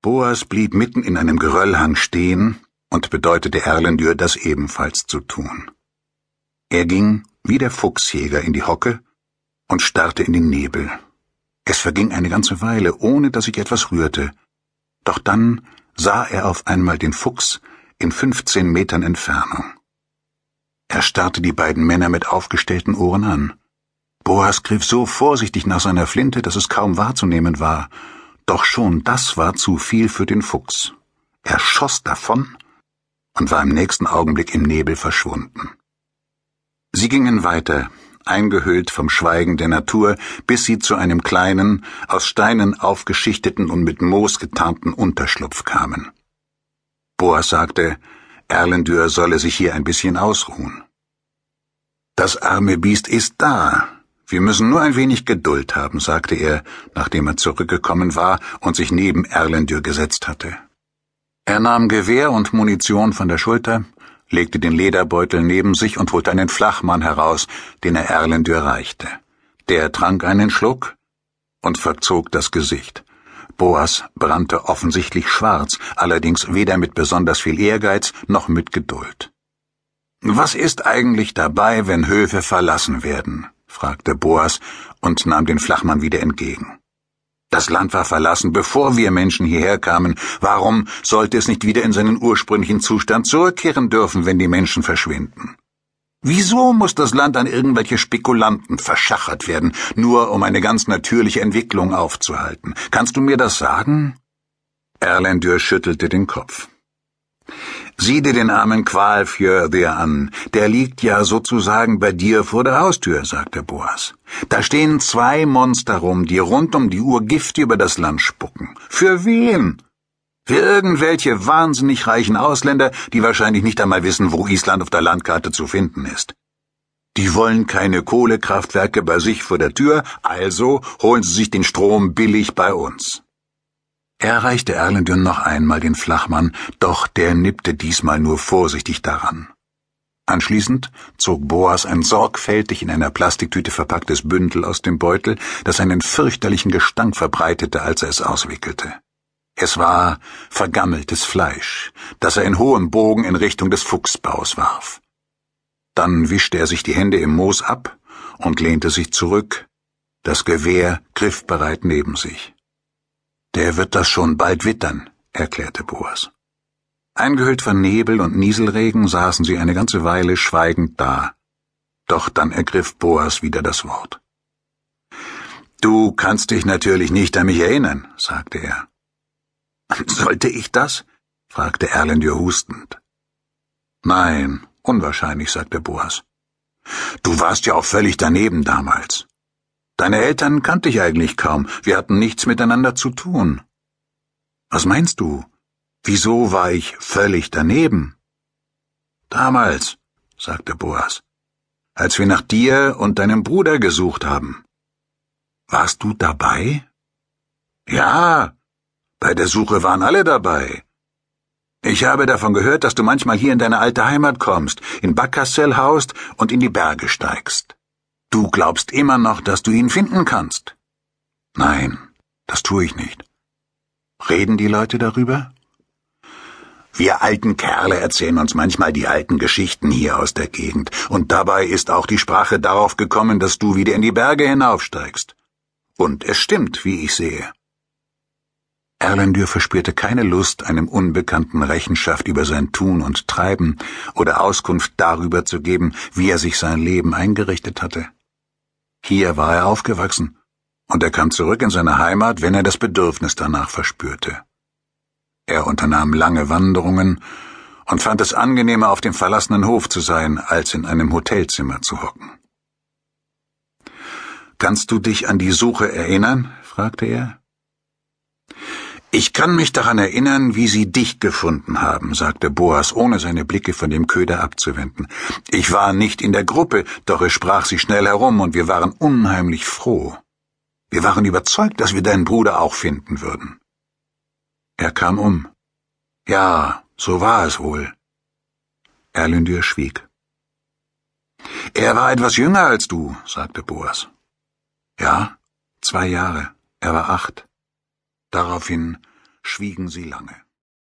Boas blieb mitten in einem Geröllhang stehen und bedeutete Erlendür, das ebenfalls zu tun. Er ging, wie der Fuchsjäger, in die Hocke und starrte in den Nebel. Es verging eine ganze Weile, ohne dass sich etwas rührte. Doch dann sah er auf einmal den Fuchs in fünfzehn Metern Entfernung. Er starrte die beiden Männer mit aufgestellten Ohren an. Boas griff so vorsichtig nach seiner Flinte, dass es kaum wahrzunehmen war. Doch schon das war zu viel für den Fuchs. Er schoss davon und war im nächsten Augenblick im Nebel verschwunden. Sie gingen weiter, eingehüllt vom Schweigen der Natur, bis sie zu einem kleinen, aus Steinen aufgeschichteten und mit Moos getarnten Unterschlupf kamen. Boas sagte, Erlendür solle sich hier ein bisschen ausruhen. Das arme Biest ist da. Wir müssen nur ein wenig Geduld haben, sagte er, nachdem er zurückgekommen war und sich neben Erlendür gesetzt hatte. Er nahm Gewehr und Munition von der Schulter, legte den Lederbeutel neben sich und holte einen Flachmann heraus, den er Erlendür reichte. Der trank einen Schluck und verzog das Gesicht. Boas brannte offensichtlich schwarz, allerdings weder mit besonders viel Ehrgeiz noch mit Geduld. Was ist eigentlich dabei, wenn Höfe verlassen werden? Fragte Boas und nahm den Flachmann wieder entgegen. Das Land war verlassen, bevor wir Menschen hierher kamen. Warum sollte es nicht wieder in seinen ursprünglichen Zustand zurückkehren dürfen, wenn die Menschen verschwinden? Wieso muss das Land an irgendwelche Spekulanten verschachert werden, nur um eine ganz natürliche Entwicklung aufzuhalten? Kannst du mir das sagen? Erlendur schüttelte den Kopf. Sieh dir den armen Qualfjördir an. Der liegt ja sozusagen bei dir vor der Haustür, sagte Boas. Da stehen zwei Monster rum, die rund um die Uhr Gift über das Land spucken. Für wen? Für irgendwelche wahnsinnig reichen Ausländer, die wahrscheinlich nicht einmal wissen, wo Island auf der Landkarte zu finden ist. Die wollen keine Kohlekraftwerke bei sich vor der Tür, also holen sie sich den Strom billig bei uns. Er reichte Erlendün noch einmal den Flachmann, doch der nippte diesmal nur vorsichtig daran. Anschließend zog Boas ein sorgfältig in einer Plastiktüte verpacktes Bündel aus dem Beutel, das einen fürchterlichen Gestank verbreitete, als er es auswickelte. Es war vergammeltes Fleisch, das er in hohem Bogen in Richtung des Fuchsbaus warf. Dann wischte er sich die Hände im Moos ab und lehnte sich zurück, das Gewehr griffbereit neben sich. Der wird das schon bald wittern, erklärte Boas. Eingehüllt von Nebel und Nieselregen saßen sie eine ganze Weile schweigend da. Doch dann ergriff Boas wieder das Wort. Du kannst dich natürlich nicht an mich erinnern, sagte er. Sollte ich das? fragte Erlendur hustend. Nein, unwahrscheinlich, sagte Boas. Du warst ja auch völlig daneben damals. Deine Eltern kannte ich eigentlich kaum, wir hatten nichts miteinander zu tun. Was meinst du? Wieso war ich völlig daneben? Damals, sagte Boas, als wir nach dir und deinem Bruder gesucht haben. Warst du dabei? Ja, bei der Suche waren alle dabei. Ich habe davon gehört, dass du manchmal hier in deine alte Heimat kommst, in Backassel haust und in die Berge steigst. Du glaubst immer noch, dass du ihn finden kannst. Nein, das tue ich nicht. Reden die Leute darüber? Wir alten Kerle erzählen uns manchmal die alten Geschichten hier aus der Gegend, und dabei ist auch die Sprache darauf gekommen, dass du wieder in die Berge hinaufsteigst. Und es stimmt, wie ich sehe. Erlendur verspürte keine Lust, einem Unbekannten Rechenschaft über sein Tun und Treiben oder Auskunft darüber zu geben, wie er sich sein Leben eingerichtet hatte. Hier war er aufgewachsen, und er kam zurück in seine Heimat, wenn er das Bedürfnis danach verspürte. Er unternahm lange Wanderungen und fand es angenehmer, auf dem verlassenen Hof zu sein, als in einem Hotelzimmer zu hocken. Kannst du dich an die Suche erinnern? fragte er. Ich kann mich daran erinnern, wie Sie dich gefunden haben, sagte Boas, ohne seine Blicke von dem Köder abzuwenden. Ich war nicht in der Gruppe, doch es sprach sich schnell herum und wir waren unheimlich froh. Wir waren überzeugt, dass wir deinen Bruder auch finden würden. Er kam um. Ja, so war es wohl. Erlyndir schwieg. Er war etwas jünger als du, sagte Boas. Ja, zwei Jahre. Er war acht. Daraufhin schwiegen sie lange.